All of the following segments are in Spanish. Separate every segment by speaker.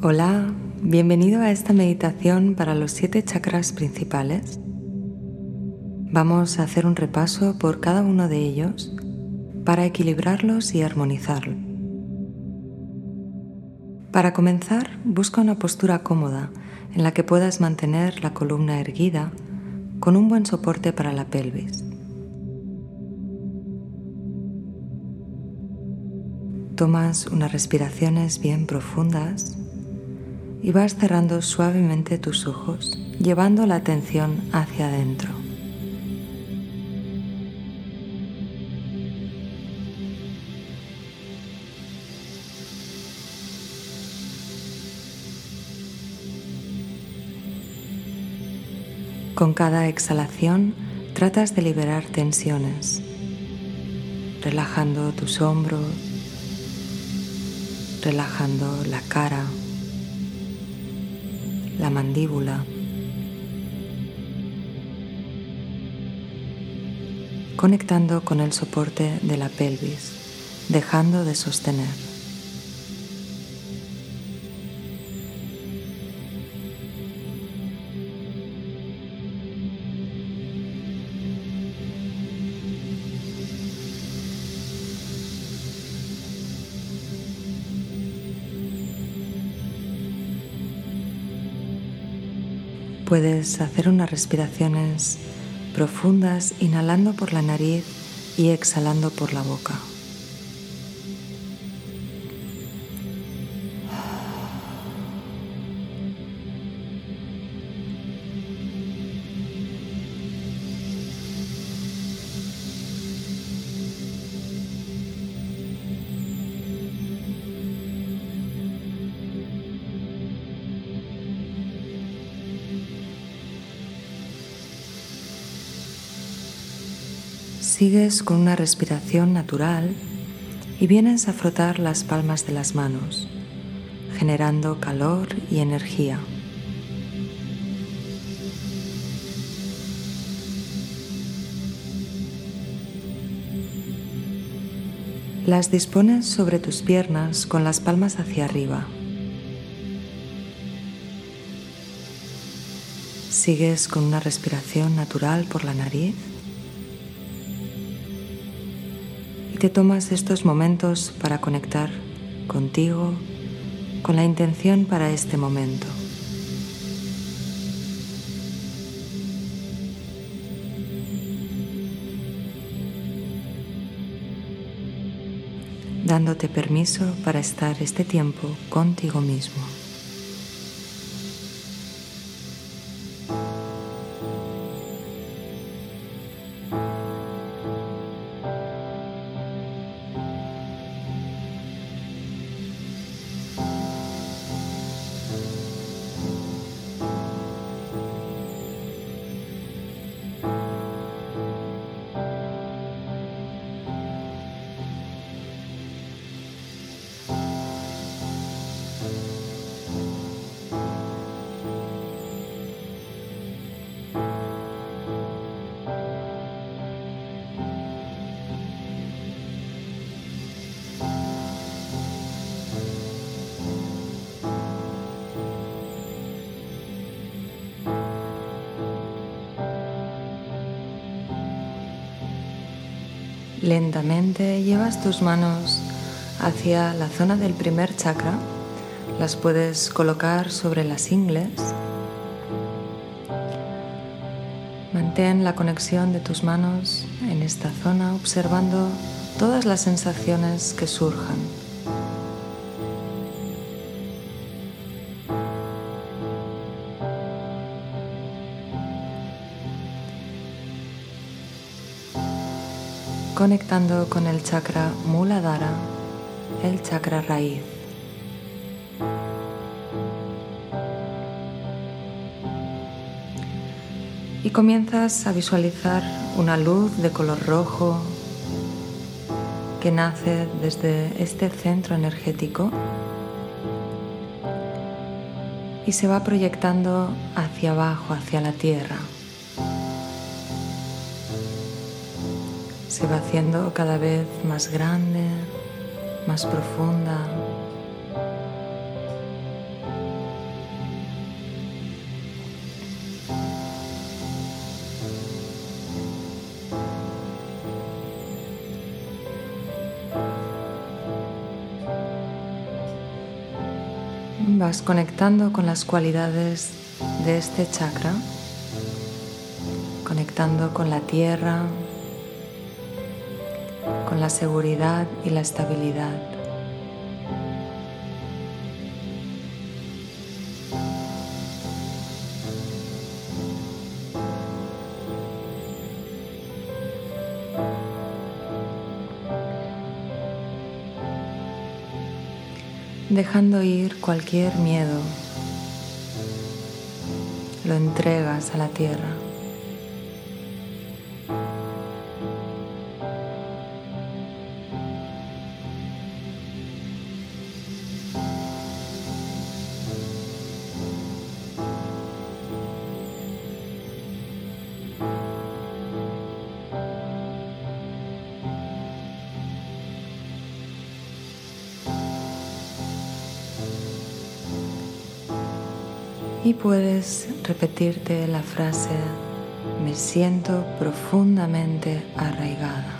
Speaker 1: Hola, bienvenido a esta meditación para los siete chakras principales. Vamos a hacer un repaso por cada uno de ellos para equilibrarlos y armonizarlos. Para comenzar, busca una postura cómoda en la que puedas mantener la columna erguida con un buen soporte para la pelvis. Tomas unas respiraciones bien profundas y vas cerrando suavemente tus ojos, llevando la atención hacia adentro. Con cada exhalación tratas de liberar tensiones, relajando tus hombros, relajando la cara, la mandíbula, conectando con el soporte de la pelvis, dejando de sostener. Puedes hacer unas respiraciones profundas inhalando por la nariz y exhalando por la boca. Sigues con una respiración natural y vienes a frotar las palmas de las manos, generando calor y energía. Las dispones sobre tus piernas con las palmas hacia arriba. Sigues con una respiración natural por la nariz te tomas estos momentos para conectar contigo con la intención para este momento. dándote permiso para estar este tiempo contigo mismo. Lentamente llevas tus manos hacia la zona del primer chakra. Las puedes colocar sobre las ingles. Mantén la conexión de tus manos en esta zona observando todas las sensaciones que surjan. Conectando con el chakra Muladhara, el chakra raíz. Y comienzas a visualizar una luz de color rojo que nace desde este centro energético y se va proyectando hacia abajo, hacia la tierra. se va haciendo cada vez más grande, más profunda. Vas conectando con las cualidades de este chakra, conectando con la tierra, la seguridad y la estabilidad. dejando ir cualquier miedo, lo entregas a la tierra. Y puedes repetirte la frase, me siento profundamente arraigada.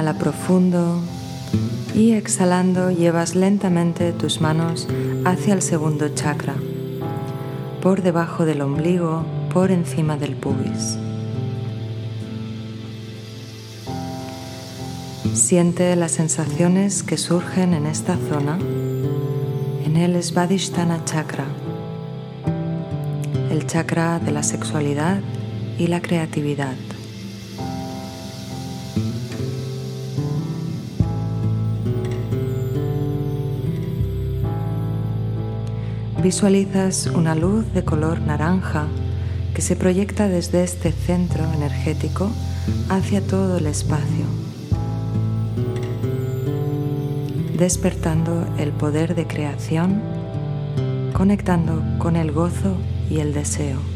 Speaker 1: Inhala profundo y exhalando llevas lentamente tus manos hacia el segundo chakra, por debajo del ombligo, por encima del pubis. Siente las sensaciones que surgen en esta zona, en el Svadhisthana chakra, el chakra de la sexualidad y la creatividad. Visualizas una luz de color naranja que se proyecta desde este centro energético hacia todo el espacio, despertando el poder de creación, conectando con el gozo y el deseo.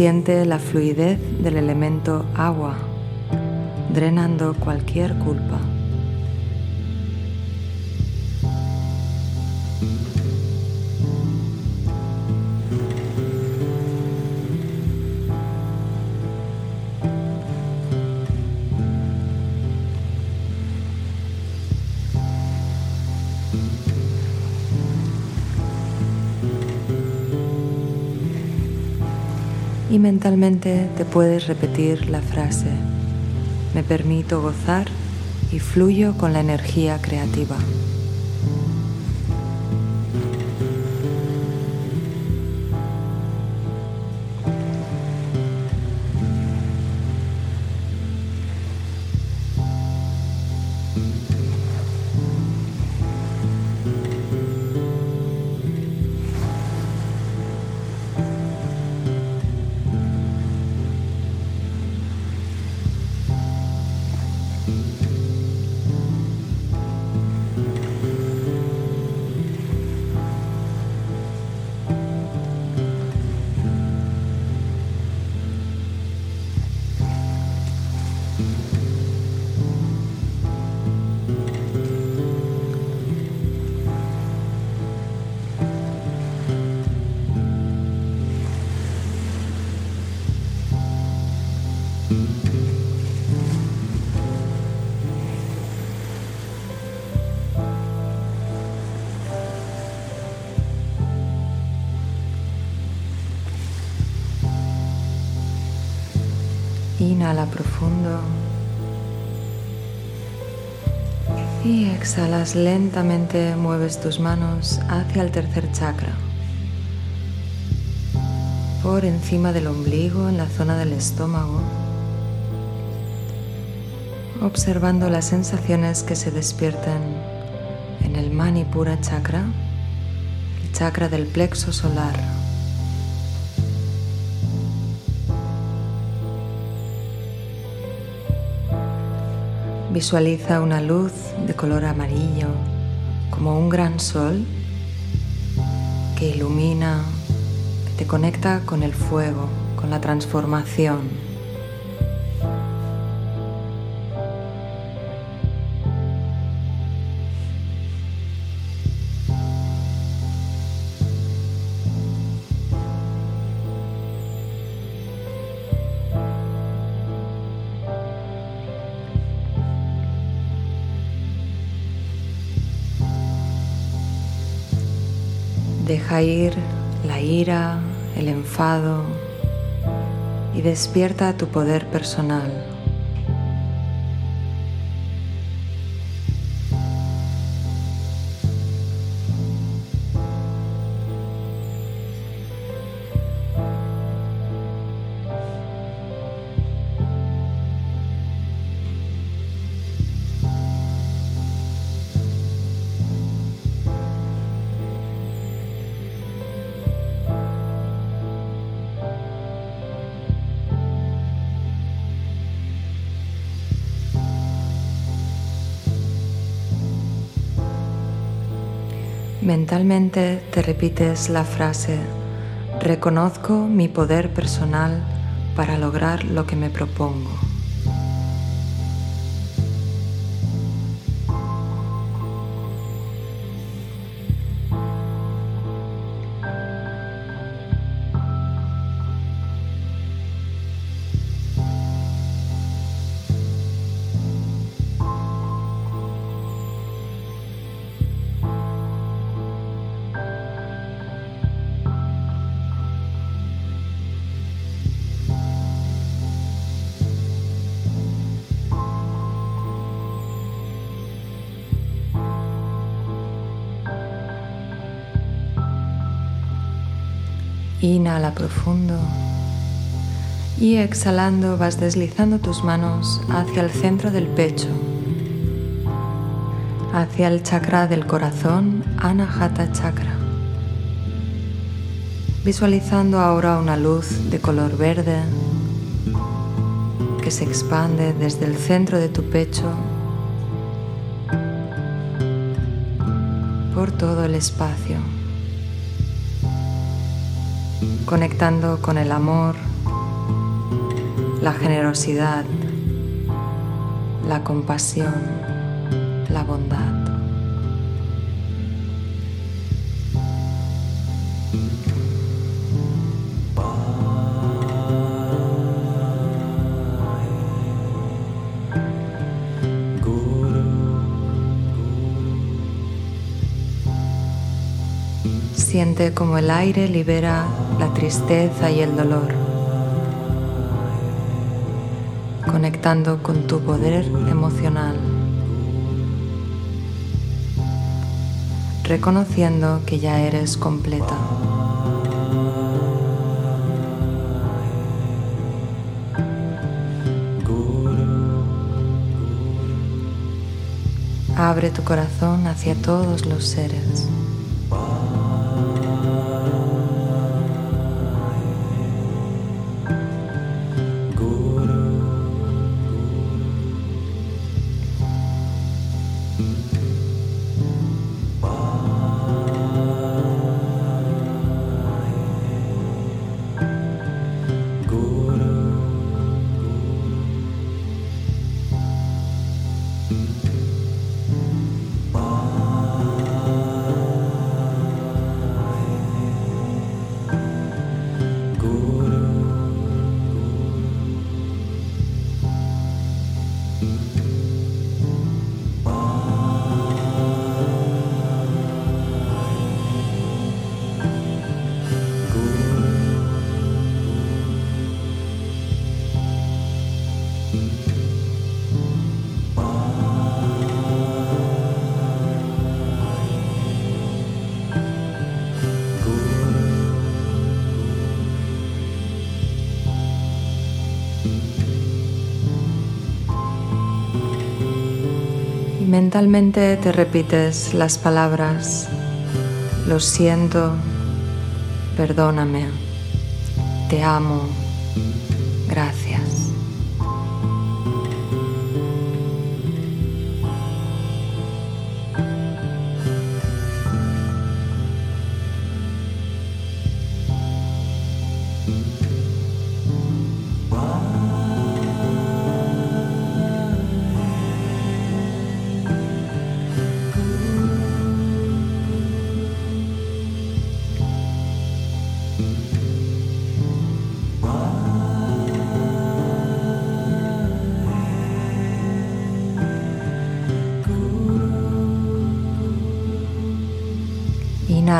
Speaker 1: Siente la fluidez del elemento agua, drenando cualquier culpa. Y mentalmente te puedes repetir la frase, me permito gozar y fluyo con la energía creativa. Inhala profundo. Y exhalas lentamente, mueves tus manos hacia el tercer chakra. Por encima del ombligo, en la zona del estómago. Observando las sensaciones que se despiertan en el Manipura chakra, el chakra del plexo solar. Visualiza una luz de color amarillo como un gran sol que ilumina, que te conecta con el fuego, con la transformación. Ira, el enfado y despierta tu poder personal. Mentalmente te repites la frase, reconozco mi poder personal para lograr lo que me propongo. Inhala profundo. Y exhalando vas deslizando tus manos hacia el centro del pecho, hacia el chakra del corazón, Anahata Chakra. Visualizando ahora una luz de color verde que se expande desde el centro de tu pecho por todo el espacio conectando con el amor, la generosidad, la compasión, la bondad. Siente como el aire libera la tristeza y el dolor, conectando con tu poder emocional, reconociendo que ya eres completa. Abre tu corazón hacia todos los seres. Mentalmente te repites las palabras, lo siento, perdóname, te amo,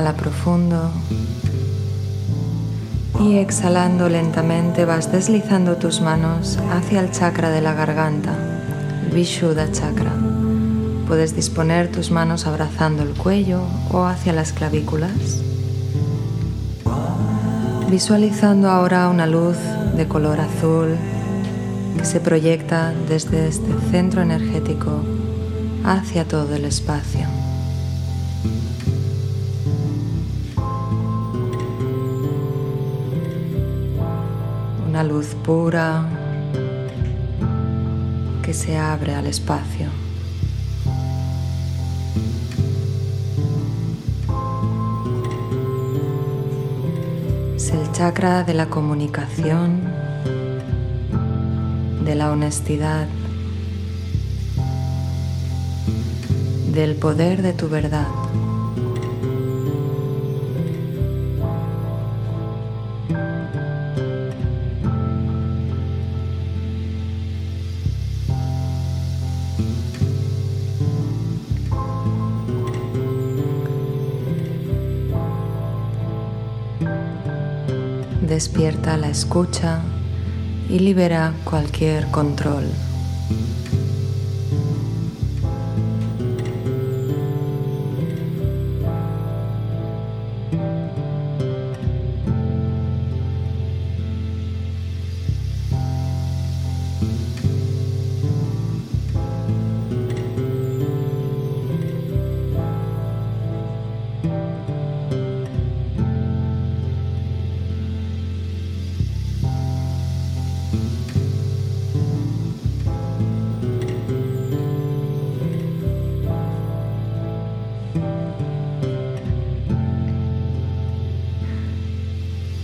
Speaker 1: Profundo y exhalando lentamente vas deslizando tus manos hacia el chakra de la garganta, Vishuddha chakra. Puedes disponer tus manos abrazando el cuello o hacia las clavículas. Visualizando ahora una luz de color azul que se proyecta desde este centro energético hacia todo el espacio. Una luz pura que se abre al espacio. Es el chakra de la comunicación, de la honestidad, del poder de tu verdad. Despierta la escucha y libera cualquier control.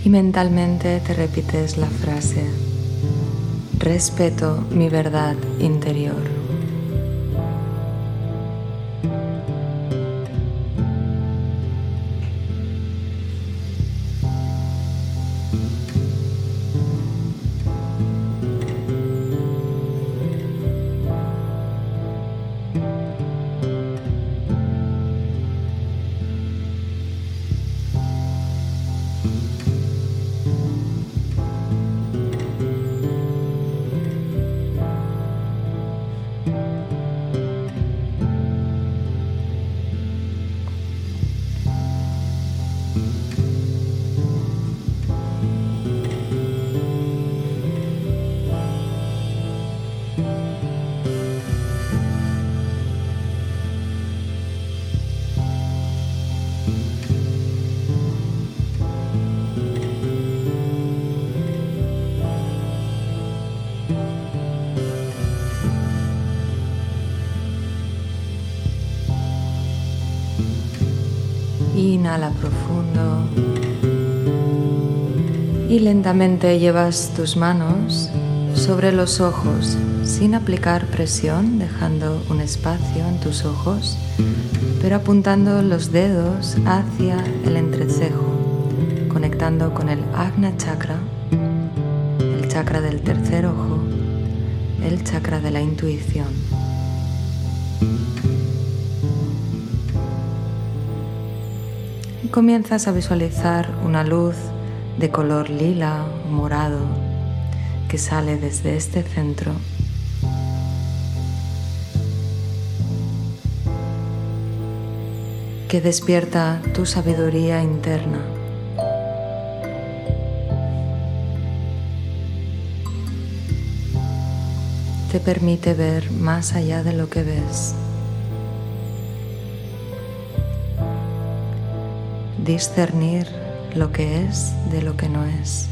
Speaker 1: Y mentalmente te repites la frase, respeto mi verdad interior. Inhala profundo y lentamente llevas tus manos sobre los ojos sin aplicar presión, dejando un espacio en tus ojos, pero apuntando los dedos hacia el entrecejo, conectando con el Agna Chakra, el chakra del tercer ojo, el chakra de la intuición. Comienzas a visualizar una luz de color lila o morado que sale desde este centro. que despierta tu sabiduría interna. Te permite ver más allá de lo que ves. Discernir lo que es de lo que no es.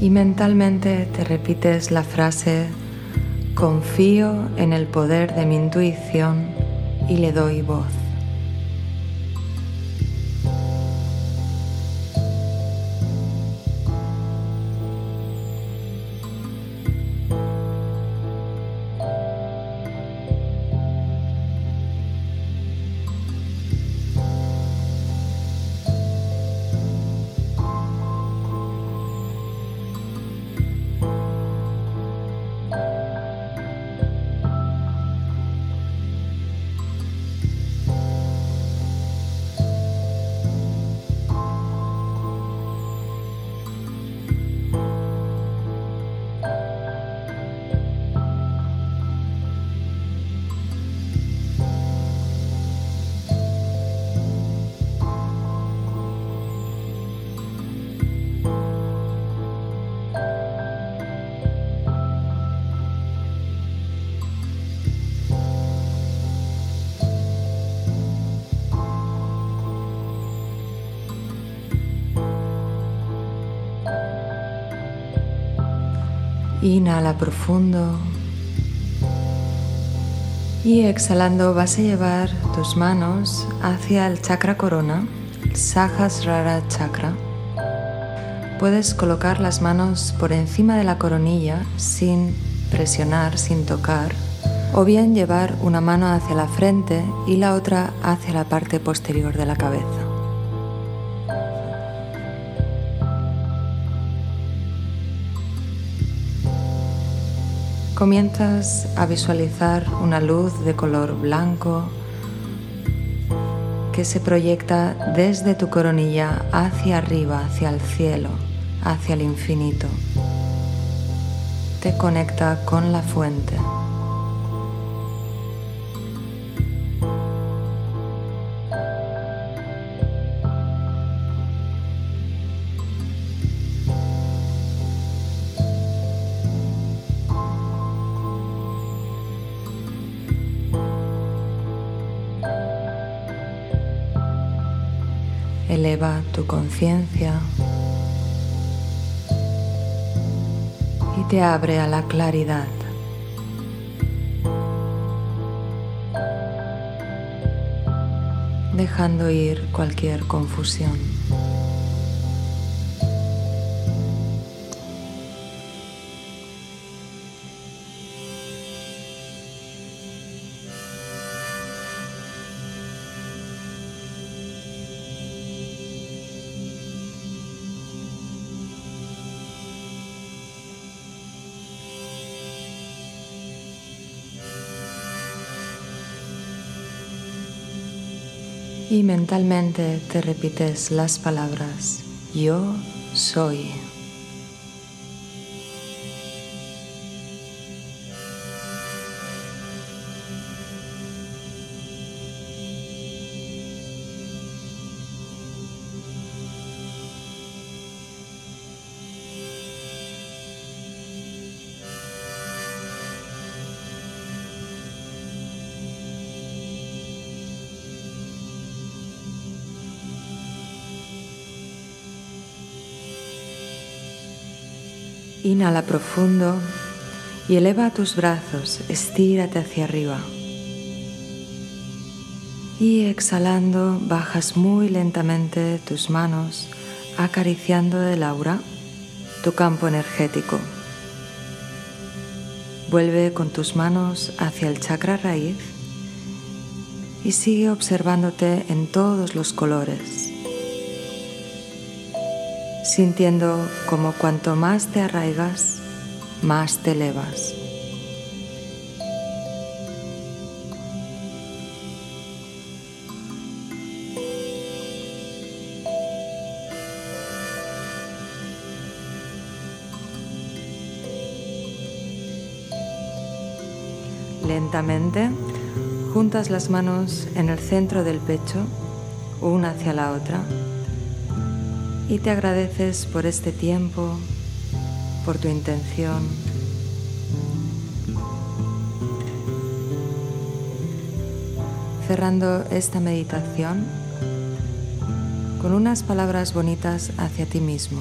Speaker 1: Y mentalmente te repites la frase confío en el poder de mi intuición y le doy voz. Inhala profundo. Y exhalando vas a llevar tus manos hacia el chakra corona, Sahasrara Chakra. Puedes colocar las manos por encima de la coronilla sin presionar, sin tocar, o bien llevar una mano hacia la frente y la otra hacia la parte posterior de la cabeza. Comienzas a visualizar una luz de color blanco que se proyecta desde tu coronilla hacia arriba, hacia el cielo, hacia el infinito. Te conecta con la fuente. Tu conciencia y te abre a la claridad. dejando ir cualquier confusión. Y mentalmente te repites las palabras yo soy. Inhala profundo y eleva tus brazos, estírate hacia arriba. Y exhalando, bajas muy lentamente tus manos, acariciando el aura, tu campo energético. Vuelve con tus manos hacia el chakra raíz y sigue observándote en todos los colores, sintiendo como cuanto más te arraigas, más te elevas. Lentamente juntas las manos en el centro del pecho, una hacia la otra, y te agradeces por este tiempo, por tu intención. Cerrando esta meditación con unas palabras bonitas hacia ti mismo.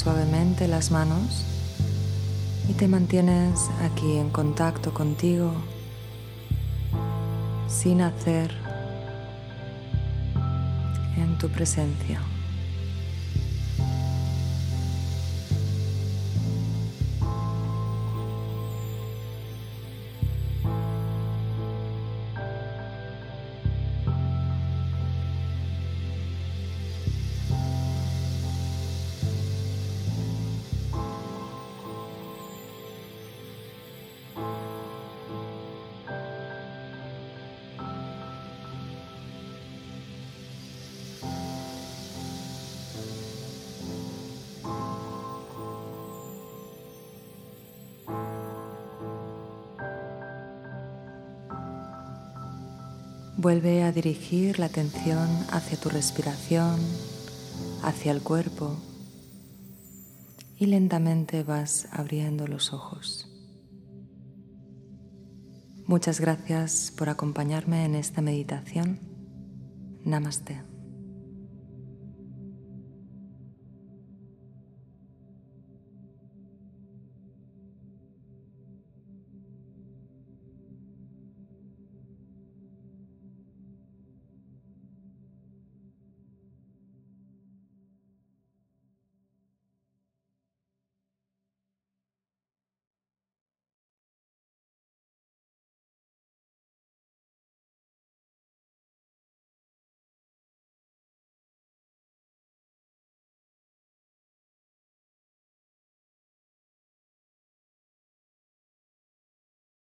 Speaker 1: Suavemente las manos y te mantienes aquí en contacto contigo sin hacer en tu presencia. Vuelve a dirigir la atención hacia tu respiración, hacia el cuerpo y lentamente vas abriendo los ojos. Muchas gracias por acompañarme en esta meditación. Namaste.